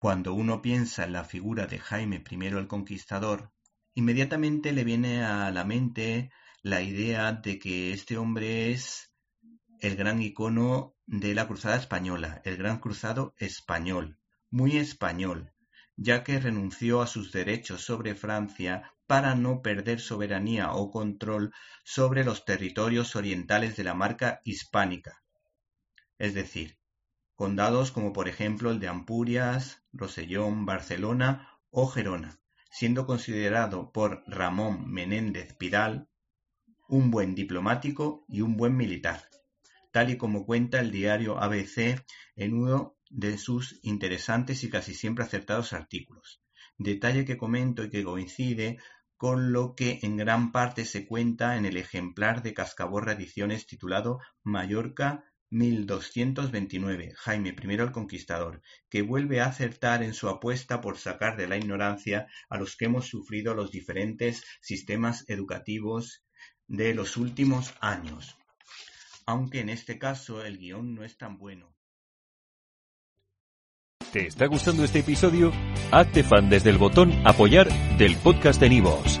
Cuando uno piensa en la figura de Jaime I el Conquistador, inmediatamente le viene a la mente la idea de que este hombre es el gran icono de la cruzada española, el gran cruzado español, muy español, ya que renunció a sus derechos sobre Francia para no perder soberanía o control sobre los territorios orientales de la marca hispánica, es decir, condados como por ejemplo el de Ampurias, Rosellón, Barcelona o Gerona, siendo considerado por Ramón Menéndez Pidal un buen diplomático y un buen militar, tal y como cuenta el diario ABC en uno de sus interesantes y casi siempre acertados artículos. Detalle que comento y que coincide con lo que en gran parte se cuenta en el ejemplar de Cascaborra Ediciones titulado Mallorca 1229, Jaime I el Conquistador, que vuelve a acertar en su apuesta por sacar de la ignorancia a los que hemos sufrido los diferentes sistemas educativos de los últimos años, aunque en este caso el guion no es tan bueno. ¿Te está gustando este episodio? Hazte fan desde el botón apoyar del podcast de Nivos.